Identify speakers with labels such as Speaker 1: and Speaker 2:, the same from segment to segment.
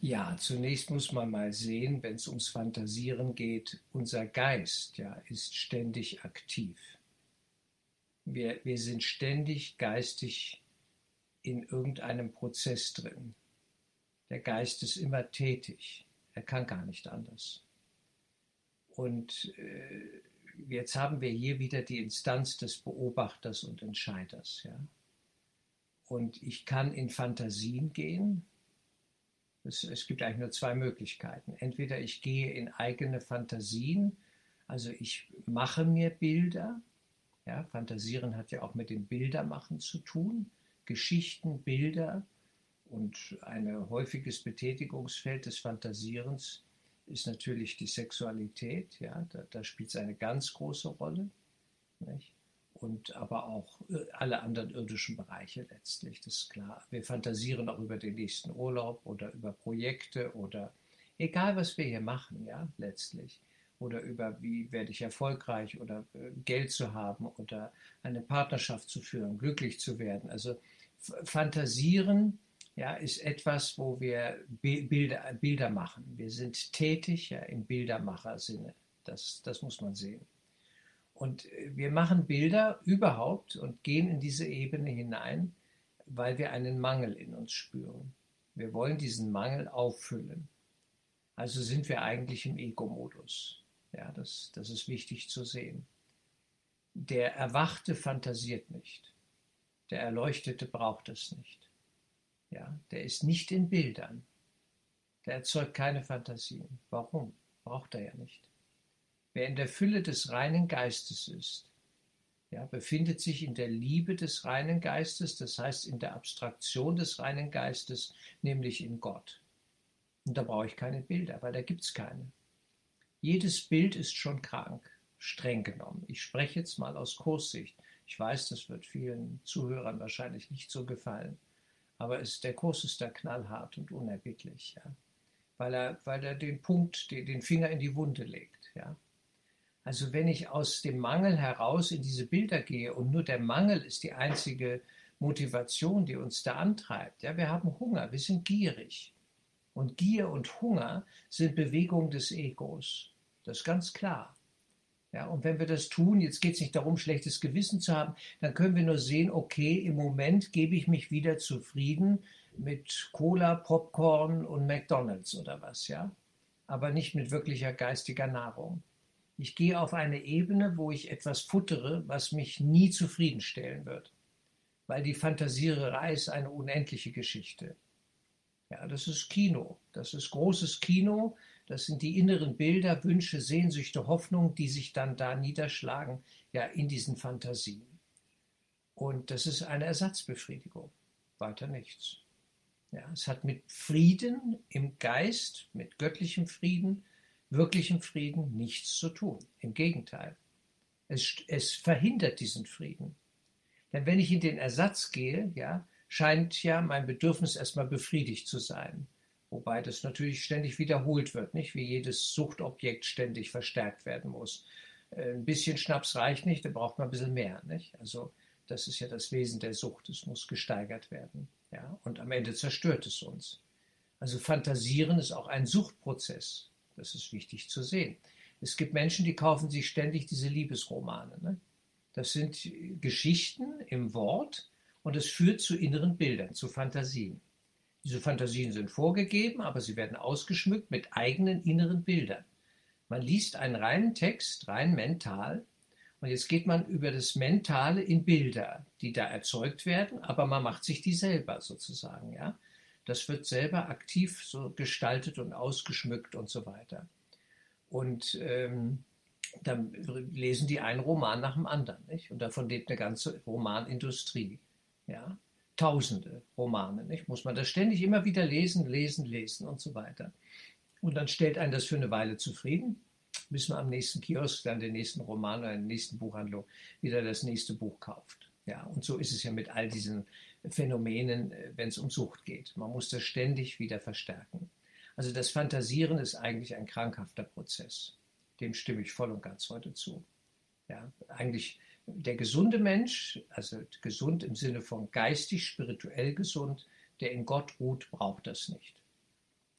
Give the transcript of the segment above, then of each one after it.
Speaker 1: Ja, zunächst muss man mal sehen, wenn es ums Fantasieren geht, unser Geist ja, ist ständig aktiv. Wir, wir sind ständig geistig in irgendeinem Prozess drin. Der Geist ist immer tätig. Er kann gar nicht anders. Und äh, jetzt haben wir hier wieder die Instanz des Beobachters und Entscheiders. Ja? Und ich kann in Fantasien gehen. Es, es gibt eigentlich nur zwei Möglichkeiten. Entweder ich gehe in eigene Fantasien, also ich mache mir Bilder. Ja, Fantasieren hat ja auch mit dem Bildermachen zu tun. Geschichten, Bilder und ein häufiges Betätigungsfeld des Fantasierens ist natürlich die Sexualität. Ja, da, da spielt es eine ganz große Rolle. Nicht? Und aber auch äh, alle anderen irdischen Bereiche letztlich, das ist klar. Wir fantasieren auch über den nächsten Urlaub oder über Projekte oder egal, was wir hier machen, ja, letztlich oder über wie werde ich erfolgreich oder äh, Geld zu haben oder eine Partnerschaft zu führen, glücklich zu werden. Also Fantasieren ja, ist etwas, wo wir Bilder, Bilder machen. Wir sind tätig ja, im Bildermacher-Sinne. Das, das muss man sehen. Und äh, wir machen Bilder überhaupt und gehen in diese Ebene hinein, weil wir einen Mangel in uns spüren. Wir wollen diesen Mangel auffüllen. Also sind wir eigentlich im Ego-Modus. Ja, das, das ist wichtig zu sehen. Der Erwachte fantasiert nicht. Der Erleuchtete braucht es nicht. Ja, der ist nicht in Bildern. Der erzeugt keine Fantasien. Warum? Braucht er ja nicht. Wer in der Fülle des reinen Geistes ist, ja, befindet sich in der Liebe des reinen Geistes, das heißt in der Abstraktion des reinen Geistes, nämlich in Gott. Und da brauche ich keine Bilder, weil da gibt es keine. Jedes Bild ist schon krank, streng genommen. Ich spreche jetzt mal aus Kurssicht. Ich weiß, das wird vielen Zuhörern wahrscheinlich nicht so gefallen. Aber es, der Kurs ist da knallhart und unerbittlich, ja. Weil er, weil er den Punkt, den, den Finger in die Wunde legt, ja. Also wenn ich aus dem Mangel heraus in diese Bilder gehe und nur der Mangel ist die einzige Motivation, die uns da antreibt, ja, wir haben Hunger, wir sind gierig. Und Gier und Hunger sind Bewegungen des Egos. Das ist ganz klar. Ja, und wenn wir das tun, jetzt geht es nicht darum, schlechtes Gewissen zu haben, dann können wir nur sehen, okay, im Moment gebe ich mich wieder zufrieden mit Cola, Popcorn und McDonalds oder was, ja. Aber nicht mit wirklicher geistiger Nahrung. Ich gehe auf eine Ebene, wo ich etwas futtere, was mich nie zufriedenstellen wird. Weil die Fantasiererei ist eine unendliche Geschichte. Ja, das ist Kino. Das ist großes Kino. Das sind die inneren Bilder, Wünsche, Sehnsüchte, Hoffnungen, die sich dann da niederschlagen, ja, in diesen Fantasien. Und das ist eine Ersatzbefriedigung. Weiter nichts. Ja, es hat mit Frieden im Geist, mit göttlichem Frieden, wirklichem Frieden nichts zu tun. Im Gegenteil. Es, es verhindert diesen Frieden. Denn wenn ich in den Ersatz gehe, ja, scheint ja mein Bedürfnis erstmal befriedigt zu sein. Wobei das natürlich ständig wiederholt wird, nicht? Wie jedes Suchtobjekt ständig verstärkt werden muss. Äh, ein bisschen Schnaps reicht nicht, da braucht man ein bisschen mehr, nicht? Also, das ist ja das Wesen der Sucht. Es muss gesteigert werden, ja? Und am Ende zerstört es uns. Also, Fantasieren ist auch ein Suchtprozess. Das ist wichtig zu sehen. Es gibt Menschen, die kaufen sich ständig diese Liebesromane. Ne? Das sind Geschichten im Wort, und es führt zu inneren Bildern, zu Fantasien. Diese Fantasien sind vorgegeben, aber sie werden ausgeschmückt mit eigenen inneren Bildern. Man liest einen reinen Text, rein mental, und jetzt geht man über das Mentale in Bilder, die da erzeugt werden, aber man macht sich die selber sozusagen, ja. Das wird selber aktiv so gestaltet und ausgeschmückt und so weiter. Und ähm, dann lesen die einen Roman nach dem anderen, nicht? Und davon lebt eine ganze Romanindustrie. Ja? Tausende Romane, nicht? Muss man das ständig immer wieder lesen, lesen, lesen und so weiter. Und dann stellt einen das für eine Weile zufrieden, bis man am nächsten Kiosk dann den nächsten Roman oder in der nächsten Buchhandlung wieder das nächste Buch kauft. Ja, und so ist es ja mit all diesen Phänomenen, äh, wenn es um Sucht geht. Man muss das ständig wieder verstärken. Also das Fantasieren ist eigentlich ein krankhafter Prozess. Dem stimme ich voll und ganz heute zu. Ja, eigentlich der gesunde Mensch, also gesund im Sinne von geistig, spirituell gesund, der in Gott ruht, braucht das nicht.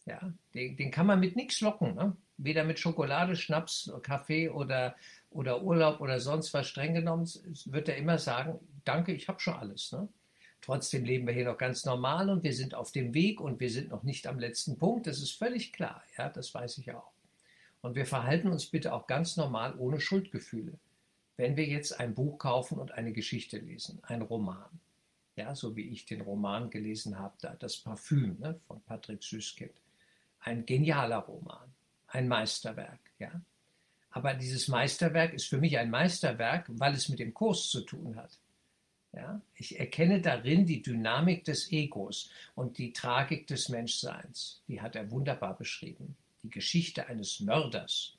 Speaker 1: Ja, den, den kann man mit nichts locken. Ne? Weder mit Schokolade, Schnaps, Kaffee oder, oder Urlaub oder sonst was streng genommen, wird er immer sagen, danke, ich habe schon alles. Ne? Trotzdem leben wir hier noch ganz normal und wir sind auf dem Weg und wir sind noch nicht am letzten Punkt. Das ist völlig klar. Ja, das weiß ich auch. Und wir verhalten uns bitte auch ganz normal ohne Schuldgefühle. Wenn wir jetzt ein Buch kaufen und eine Geschichte lesen, ein Roman, ja, so wie ich den Roman gelesen habe, da, das Parfüm ne, von Patrick Süßkind, ein genialer Roman, ein Meisterwerk, ja. Aber dieses Meisterwerk ist für mich ein Meisterwerk, weil es mit dem Kurs zu tun hat. Ja? Ich erkenne darin die Dynamik des Egos und die Tragik des Menschseins. Die hat er wunderbar beschrieben. Die Geschichte eines Mörders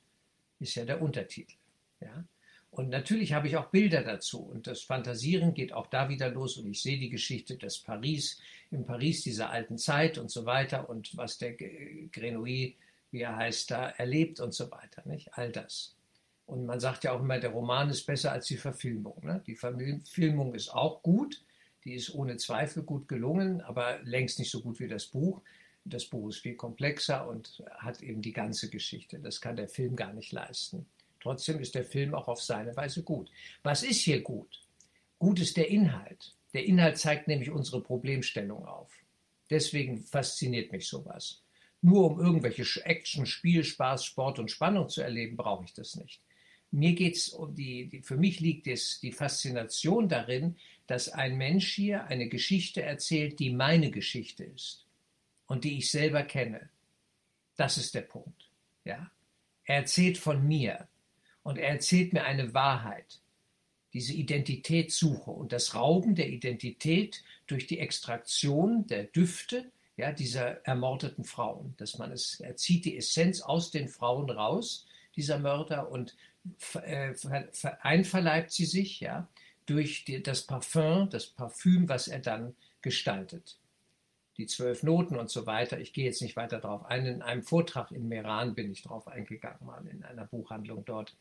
Speaker 1: ist ja der Untertitel. Ja? Und natürlich habe ich auch Bilder dazu. Und das Fantasieren geht auch da wieder los. Und ich sehe die Geschichte des Paris, im Paris dieser alten Zeit und so weiter. Und was der Grenouille, wie er heißt, da erlebt und so weiter. Nicht? All das. Und man sagt ja auch immer, der Roman ist besser als die Verfilmung. Ne? Die Verfilmung ist auch gut. Die ist ohne Zweifel gut gelungen, aber längst nicht so gut wie das Buch. Das Buch ist viel komplexer und hat eben die ganze Geschichte. Das kann der Film gar nicht leisten. Trotzdem ist der Film auch auf seine Weise gut. Was ist hier gut? Gut ist der Inhalt. Der Inhalt zeigt nämlich unsere Problemstellung auf. Deswegen fasziniert mich sowas. Nur um irgendwelche Action, Spiel, Spaß, Sport und Spannung zu erleben, brauche ich das nicht. Mir geht es um die, die, für mich liegt es die Faszination darin, dass ein Mensch hier eine Geschichte erzählt, die meine Geschichte ist und die ich selber kenne. Das ist der Punkt. Ja? Er erzählt von mir und er erzählt mir eine Wahrheit, diese Identitätssuche und das Rauben der Identität durch die Extraktion der Düfte ja, dieser ermordeten Frauen, dass man es, er zieht die Essenz aus den Frauen raus, dieser Mörder, und äh, einverleibt sie sich, ja, durch die, das Parfum, das Parfüm, was er dann gestaltet. Die zwölf Noten und so weiter. Ich gehe jetzt nicht weiter darauf ein. In einem Vortrag in Meran bin ich darauf eingegangen, mal in einer Buchhandlung dort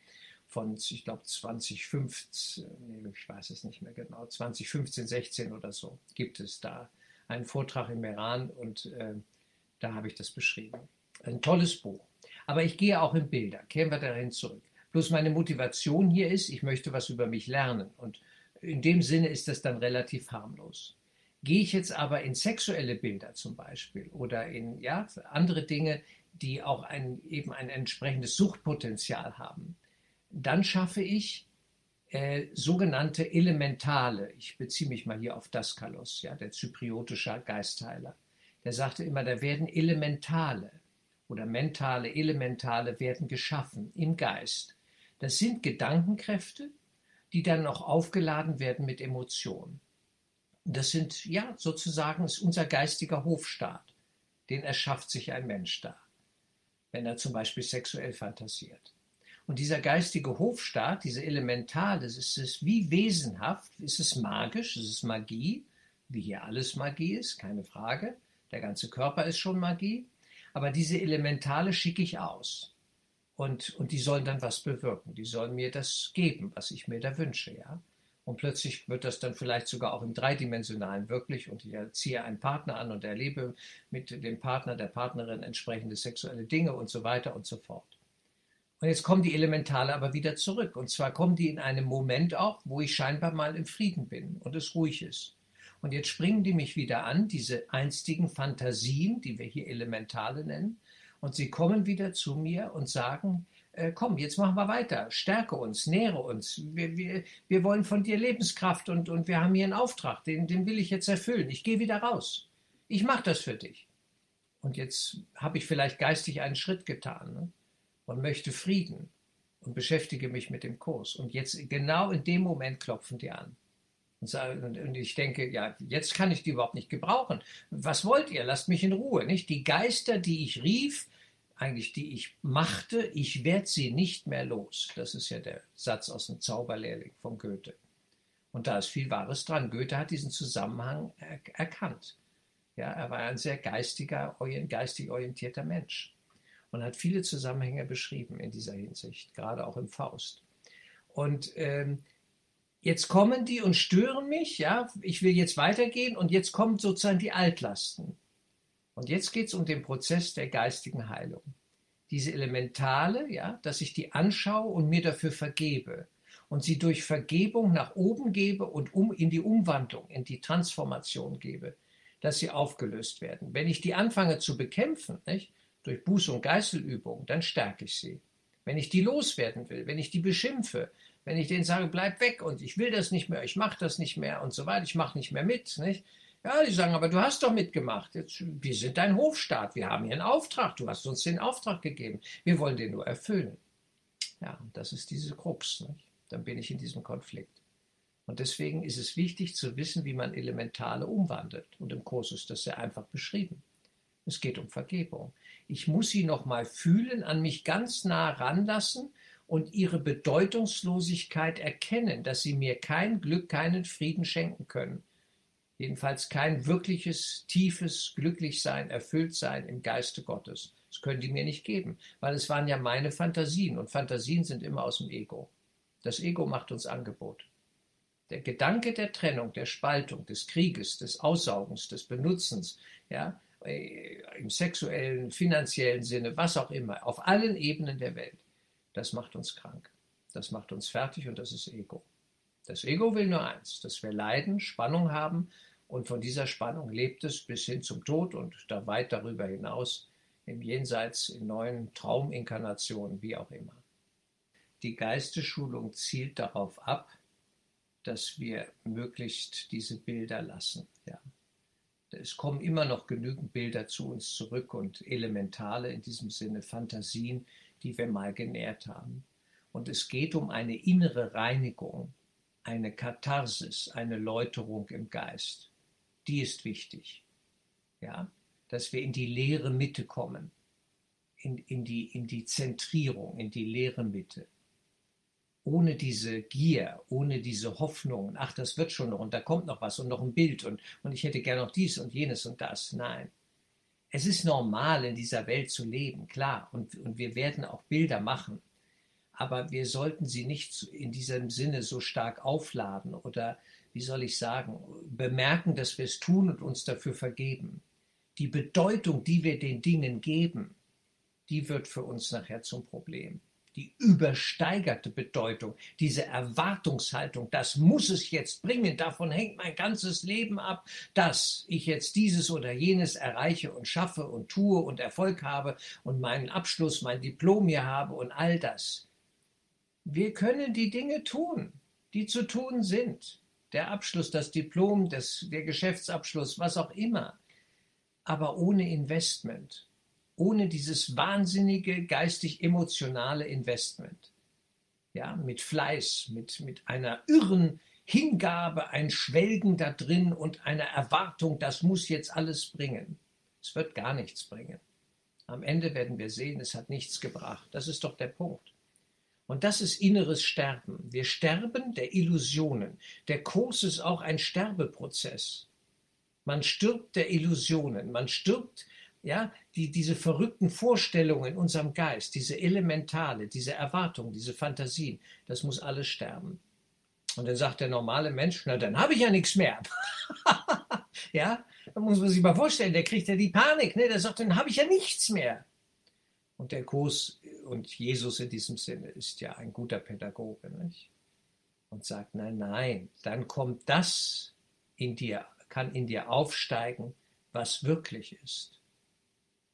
Speaker 1: von, ich glaube, 2015, nee, ich weiß es nicht mehr genau, 2015, 16 oder so, gibt es da einen Vortrag im Iran und äh, da habe ich das beschrieben. Ein tolles Buch. Aber ich gehe auch in Bilder, kehren wir dahin zurück. Bloß meine Motivation hier ist, ich möchte was über mich lernen und in dem Sinne ist das dann relativ harmlos. Gehe ich jetzt aber in sexuelle Bilder zum Beispiel oder in ja, andere Dinge, die auch ein, eben ein entsprechendes Suchtpotenzial haben, dann schaffe ich äh, sogenannte Elementale. Ich beziehe mich mal hier auf Daskalos, ja, der zypriotische Geistheiler. Der sagte immer, da werden Elementale oder mentale Elementale werden geschaffen im Geist. Das sind Gedankenkräfte, die dann noch aufgeladen werden mit Emotionen. Das sind, ja, sozusagen ist unser geistiger Hofstaat. Den erschafft sich ein Mensch da, wenn er zum Beispiel sexuell fantasiert. Und dieser geistige Hofstaat, diese Elemental, das ist es wie wesenhaft, ist es magisch, ist es Magie, wie hier alles Magie ist, keine Frage. Der ganze Körper ist schon Magie. Aber diese Elementale schicke ich aus. Und, und die sollen dann was bewirken. Die sollen mir das geben, was ich mir da wünsche, ja. Und plötzlich wird das dann vielleicht sogar auch im Dreidimensionalen wirklich und ich ziehe einen Partner an und erlebe mit dem Partner, der Partnerin entsprechende sexuelle Dinge und so weiter und so fort. Und jetzt kommen die Elementale aber wieder zurück. Und zwar kommen die in einem Moment auch, wo ich scheinbar mal im Frieden bin und es ruhig ist. Und jetzt springen die mich wieder an, diese einstigen Fantasien, die wir hier Elementale nennen. Und sie kommen wieder zu mir und sagen, äh, komm, jetzt machen wir weiter, stärke uns, nähre uns. Wir, wir, wir wollen von dir Lebenskraft und, und wir haben hier einen Auftrag, den, den will ich jetzt erfüllen. Ich gehe wieder raus. Ich mache das für dich. Und jetzt habe ich vielleicht geistig einen Schritt getan. Ne? und möchte Frieden und beschäftige mich mit dem Kurs. Und jetzt genau in dem Moment klopfen die an. Und, ich denke, ja, jetzt kann ich die überhaupt nicht gebrauchen. Was wollt ihr? Lasst mich in Ruhe. Nicht die Geister, die ich rief, eigentlich die ich machte, ich werde sie nicht mehr los. Das ist ja der Satz aus dem Zauberlehrling von Goethe. Und da ist viel Wahres dran. Goethe hat diesen Zusammenhang er erkannt. Ja, er war ein sehr geistiger, geistig orientierter Mensch und hat viele Zusammenhänge beschrieben in dieser Hinsicht, gerade auch im Faust. Und ähm, jetzt kommen die und stören mich, ja, ich will jetzt weitergehen und jetzt kommen sozusagen die Altlasten. Und jetzt geht es um den Prozess der geistigen Heilung. Diese Elementale, ja, dass ich die anschaue und mir dafür vergebe und sie durch Vergebung nach oben gebe und um in die Umwandlung, in die Transformation gebe, dass sie aufgelöst werden. Wenn ich die anfange zu bekämpfen, nicht, durch Buß- und Geißelübung, dann stärke ich sie. Wenn ich die loswerden will, wenn ich die beschimpfe, wenn ich denen sage, bleib weg und ich will das nicht mehr, ich mache das nicht mehr und so weiter, ich mache nicht mehr mit, nicht? Ja, die sagen, aber du hast doch mitgemacht. Jetzt, wir sind dein Hofstaat, wir haben hier einen Auftrag, du hast uns den Auftrag gegeben. Wir wollen den nur erfüllen. Ja, das ist diese Krux. Nicht? Dann bin ich in diesem Konflikt. Und deswegen ist es wichtig zu wissen, wie man Elementale umwandelt. Und im Kurs ist das sehr einfach beschrieben. Es geht um Vergebung. Ich muss sie nochmal fühlen, an mich ganz nah ranlassen und ihre Bedeutungslosigkeit erkennen, dass sie mir kein Glück, keinen Frieden schenken können. Jedenfalls kein wirkliches, tiefes Glücklichsein, Erfülltsein im Geiste Gottes. Das können die mir nicht geben, weil es waren ja meine Fantasien und Fantasien sind immer aus dem Ego. Das Ego macht uns Angebot. Der Gedanke der Trennung, der Spaltung, des Krieges, des Aussaugens, des Benutzens, ja, äh, im sexuellen, finanziellen Sinne, was auch immer, auf allen Ebenen der Welt, das macht uns krank. Das macht uns fertig und das ist Ego. Das Ego will nur eins, dass wir leiden, Spannung haben und von dieser Spannung lebt es bis hin zum Tod und da weit darüber hinaus im Jenseits, in neuen Trauminkarnationen, wie auch immer. Die Geistesschulung zielt darauf ab, dass wir möglichst diese Bilder lassen. Ja. Es kommen immer noch genügend Bilder zu uns zurück und elementale in diesem Sinne Fantasien, die wir mal genährt haben. Und es geht um eine innere Reinigung, eine Katharsis, eine Läuterung im Geist. Die ist wichtig. Ja, dass wir in die leere Mitte kommen, in, in, die, in die Zentrierung, in die leere Mitte ohne diese Gier, ohne diese Hoffnung, ach, das wird schon noch und da kommt noch was und noch ein Bild und, und ich hätte gern noch dies und jenes und das. Nein. Es ist normal, in dieser Welt zu leben, klar, und, und wir werden auch Bilder machen, aber wir sollten sie nicht in diesem Sinne so stark aufladen oder, wie soll ich sagen, bemerken, dass wir es tun und uns dafür vergeben. Die Bedeutung, die wir den Dingen geben, die wird für uns nachher zum Problem die übersteigerte Bedeutung, diese Erwartungshaltung, das muss es jetzt bringen, davon hängt mein ganzes Leben ab, dass ich jetzt dieses oder jenes erreiche und schaffe und tue und Erfolg habe und meinen Abschluss, mein Diplom hier habe und all das. Wir können die Dinge tun, die zu tun sind. Der Abschluss, das Diplom, das, der Geschäftsabschluss, was auch immer. Aber ohne Investment, ohne dieses wahnsinnige geistig-emotionale Investment. Ja, mit Fleiß, mit, mit einer irren Hingabe, ein Schwelgen da drin und einer Erwartung, das muss jetzt alles bringen. Es wird gar nichts bringen. Am Ende werden wir sehen, es hat nichts gebracht. Das ist doch der Punkt. Und das ist inneres Sterben. Wir sterben der Illusionen. Der Kurs ist auch ein Sterbeprozess. Man stirbt der Illusionen. Man stirbt ja, die, diese verrückten Vorstellungen in unserem Geist, diese Elementale, diese Erwartungen, diese Fantasien, das muss alles sterben. Und dann sagt der normale Mensch, na dann habe ich ja nichts mehr. ja, da muss man sich mal vorstellen, der kriegt ja die Panik, ne? der sagt, dann habe ich ja nichts mehr. Und der Kurs und Jesus in diesem Sinne ist ja ein guter Pädagoge, nicht? Und sagt, nein, nein, dann kommt das in dir, kann in dir aufsteigen, was wirklich ist.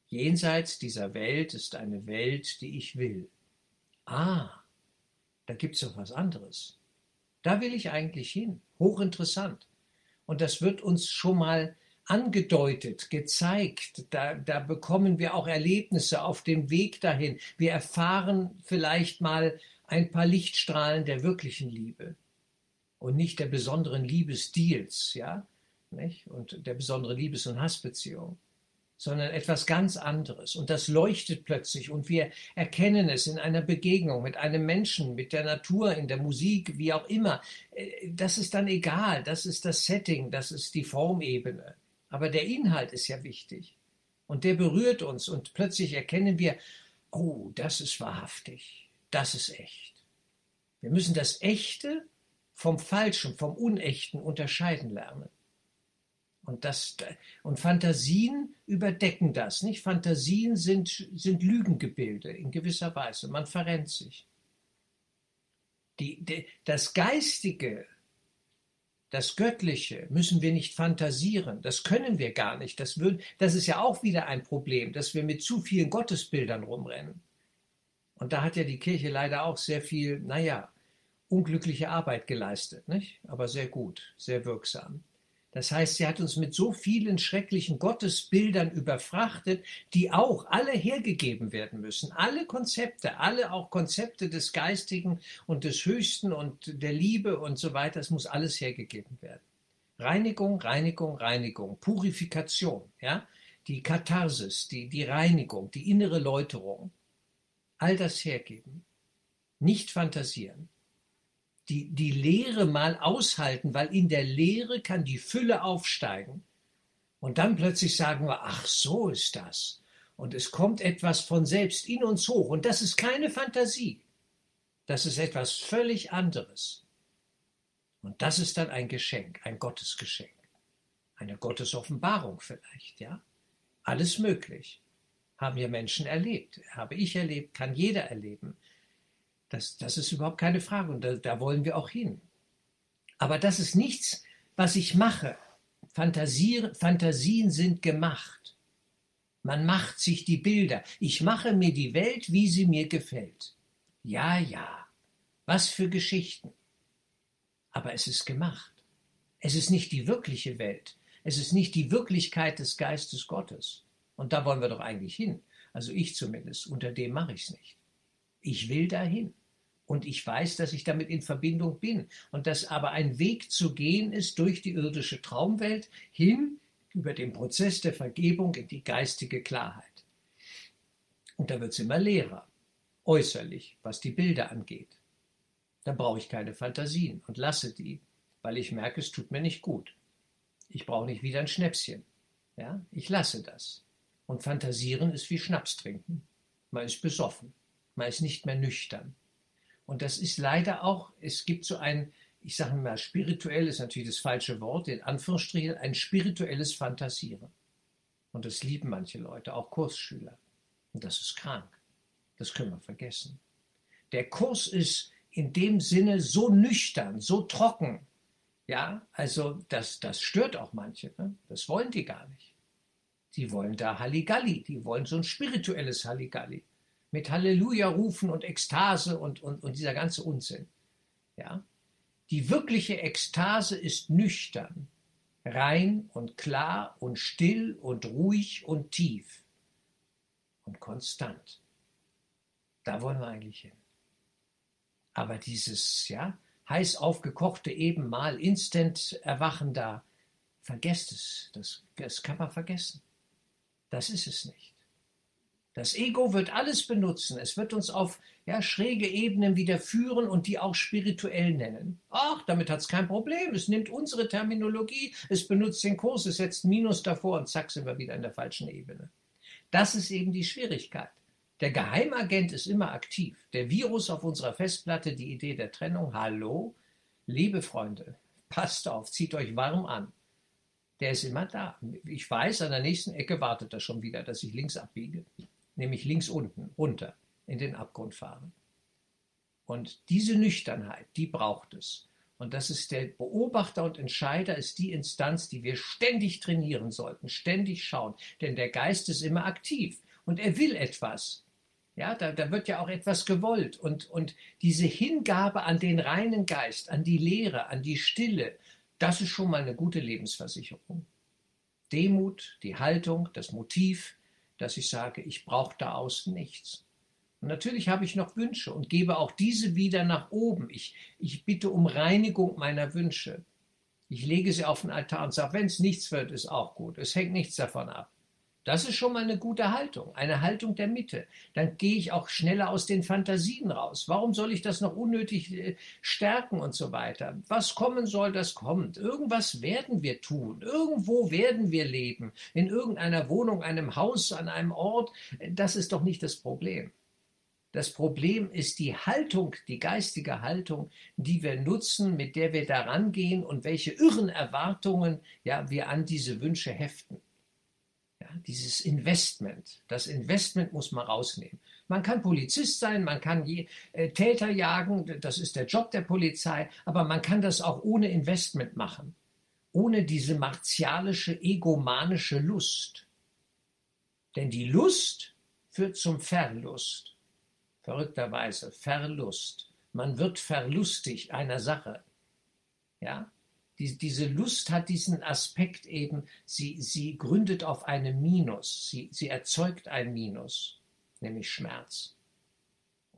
Speaker 1: Jenseits dieser Welt ist eine Welt, die ich will. Ah, da gibt es doch was anderes. Da will ich eigentlich hin. Hochinteressant. Und das wird uns schon mal angedeutet, gezeigt. Da, da bekommen wir auch Erlebnisse auf dem Weg dahin. Wir erfahren vielleicht mal ein paar Lichtstrahlen der wirklichen Liebe und nicht der besonderen Liebesdeals, ja, nicht? und der besonderen Liebes- und Hassbeziehung sondern etwas ganz anderes. Und das leuchtet plötzlich und wir erkennen es in einer Begegnung mit einem Menschen, mit der Natur, in der Musik, wie auch immer. Äh, das ist dann egal, das ist das Setting, das ist die Formebene. Aber der Inhalt ist ja wichtig. Und der berührt uns und plötzlich erkennen wir, oh, das ist wahrhaftig, das ist echt. Wir müssen das Echte vom Falschen, vom Unechten unterscheiden lernen. Und, das, und Fantasien überdecken das, nicht? Fantasien sind, sind Lügengebilde in gewisser Weise. Man verrennt sich. Die, die, das Geistige, das Göttliche müssen wir nicht fantasieren. Das können wir gar nicht. Das, würd, das ist ja auch wieder ein Problem, dass wir mit zu vielen Gottesbildern rumrennen. Und da hat ja die Kirche leider auch sehr viel, naja, unglückliche Arbeit geleistet, nicht? aber sehr gut, sehr wirksam. Das heißt, sie hat uns mit so vielen schrecklichen Gottesbildern überfrachtet, die auch alle hergegeben werden müssen. Alle Konzepte, alle auch Konzepte des Geistigen und des Höchsten und der Liebe und so weiter, es muss alles hergegeben werden. Reinigung, Reinigung, Reinigung, Purifikation, ja, die Katharsis, die, die Reinigung, die innere Läuterung, all das hergeben. Nicht fantasieren die, die Lehre mal aushalten, weil in der Lehre kann die Fülle aufsteigen. Und dann plötzlich sagen wir, ach so ist das. Und es kommt etwas von selbst in uns hoch. Und das ist keine Fantasie. Das ist etwas völlig anderes. Und das ist dann ein Geschenk, ein Gottesgeschenk. Eine Gottesoffenbarung vielleicht, ja? Alles möglich. Haben ja Menschen erlebt. Habe ich erlebt, kann jeder erleben. Das, das ist überhaupt keine Frage und da, da wollen wir auch hin. Aber das ist nichts, was ich mache. Fantasien, Fantasien sind gemacht. Man macht sich die Bilder. Ich mache mir die Welt, wie sie mir gefällt. Ja, ja. Was für Geschichten. Aber es ist gemacht. Es ist nicht die wirkliche Welt. Es ist nicht die Wirklichkeit des Geistes Gottes. Und da wollen wir doch eigentlich hin. Also ich zumindest. Unter dem mache ich es nicht. Ich will dahin. Und ich weiß, dass ich damit in Verbindung bin. Und dass aber ein Weg zu gehen ist durch die irdische Traumwelt hin über den Prozess der Vergebung in die geistige Klarheit. Und da wird es immer leerer, äußerlich, was die Bilder angeht. Da brauche ich keine Fantasien und lasse die, weil ich merke, es tut mir nicht gut. Ich brauche nicht wieder ein Schnäpschen. Ja, ich lasse das. Und fantasieren ist wie Schnaps trinken. Man ist besoffen. Man ist nicht mehr nüchtern. Und das ist leider auch, es gibt so ein, ich sage mal, spirituell ist natürlich das falsche Wort, in Anführungsstrichen, ein spirituelles Fantasieren. Und das lieben manche Leute, auch Kursschüler. Und das ist krank. Das können wir vergessen. Der Kurs ist in dem Sinne so nüchtern, so trocken. Ja, also das, das stört auch manche. Ne? Das wollen die gar nicht. Die wollen da Halligalli, die wollen so ein spirituelles Halligalli mit Halleluja rufen und Ekstase und, und, und dieser ganze Unsinn. Ja? Die wirkliche Ekstase ist nüchtern, rein und klar und still und ruhig und tief und konstant. Da wollen wir eigentlich hin. Aber dieses, ja, heiß aufgekochte eben mal instant erwachen da, vergesst es. Das, das kann man vergessen. Das ist es nicht. Das Ego wird alles benutzen. Es wird uns auf ja, schräge Ebenen wieder führen und die auch spirituell nennen. Ach, damit hat es kein Problem. Es nimmt unsere Terminologie, es benutzt den Kurs, es setzt Minus davor und zack sind wir wieder in der falschen Ebene. Das ist eben die Schwierigkeit. Der Geheimagent ist immer aktiv. Der Virus auf unserer Festplatte, die Idee der Trennung. Hallo, liebe Freunde, passt auf, zieht euch warm an. Der ist immer da. Ich weiß, an der nächsten Ecke wartet er schon wieder, dass ich links abbiege nämlich links unten, runter, in den Abgrund fahren. Und diese Nüchternheit, die braucht es. Und das ist der Beobachter und Entscheider, ist die Instanz, die wir ständig trainieren sollten, ständig schauen. Denn der Geist ist immer aktiv und er will etwas. Ja, da, da wird ja auch etwas gewollt. Und, und diese Hingabe an den reinen Geist, an die Lehre, an die Stille, das ist schon mal eine gute Lebensversicherung. Demut, die Haltung, das Motiv, dass ich sage, ich brauche da außen nichts. Und natürlich habe ich noch Wünsche und gebe auch diese wieder nach oben. Ich, ich bitte um Reinigung meiner Wünsche. Ich lege sie auf den Altar und sage, wenn es nichts wird, ist auch gut. Es hängt nichts davon ab. Das ist schon mal eine gute Haltung, eine Haltung der Mitte. Dann gehe ich auch schneller aus den Fantasien raus. Warum soll ich das noch unnötig äh, stärken und so weiter? Was kommen soll, das kommt. Irgendwas werden wir tun. Irgendwo werden wir leben. In irgendeiner Wohnung, einem Haus, an einem Ort. Das ist doch nicht das Problem. Das Problem ist die Haltung, die geistige Haltung, die wir nutzen, mit der wir daran gehen und welche irren Erwartungen ja, wir an diese Wünsche heften. Dieses Investment, das Investment muss man rausnehmen. Man kann Polizist sein, man kann je, äh, Täter jagen, das ist der Job der Polizei, aber man kann das auch ohne Investment machen, ohne diese martialische, egomanische Lust. Denn die Lust führt zum Verlust verrückterweise Verlust. Man wird verlustig einer Sache. Ja? Die, diese Lust hat diesen Aspekt eben, sie, sie gründet auf einem Minus, sie, sie erzeugt ein Minus, nämlich Schmerz.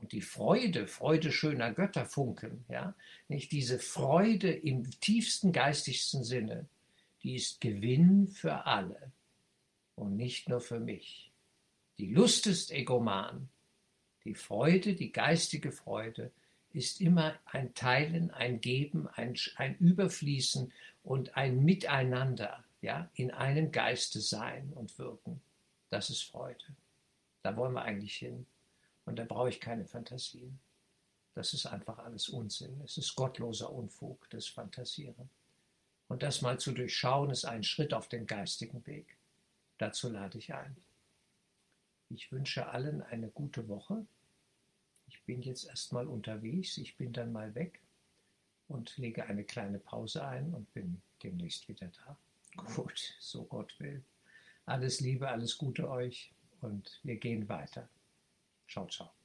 Speaker 1: Und die Freude, Freude schöner Götterfunken, ja, nicht diese Freude im tiefsten geistigsten Sinne, die ist Gewinn für alle und nicht nur für mich. Die Lust ist egoman, die Freude, die geistige Freude, ist immer ein Teilen, ein Geben, ein, ein Überfließen und ein Miteinander, ja, in einem Geiste sein und wirken. Das ist Freude. Da wollen wir eigentlich hin. Und da brauche ich keine Fantasien. Das ist einfach alles Unsinn. Es ist gottloser Unfug, das Fantasieren. Und das mal zu durchschauen, ist ein Schritt auf den geistigen Weg. Dazu lade ich ein. Ich wünsche allen eine gute Woche ich bin jetzt erstmal unterwegs, ich bin dann mal weg und lege eine kleine Pause ein und bin demnächst wieder da. Gut, so Gott will. Alles Liebe, alles Gute euch und wir gehen weiter. Ciao, ciao.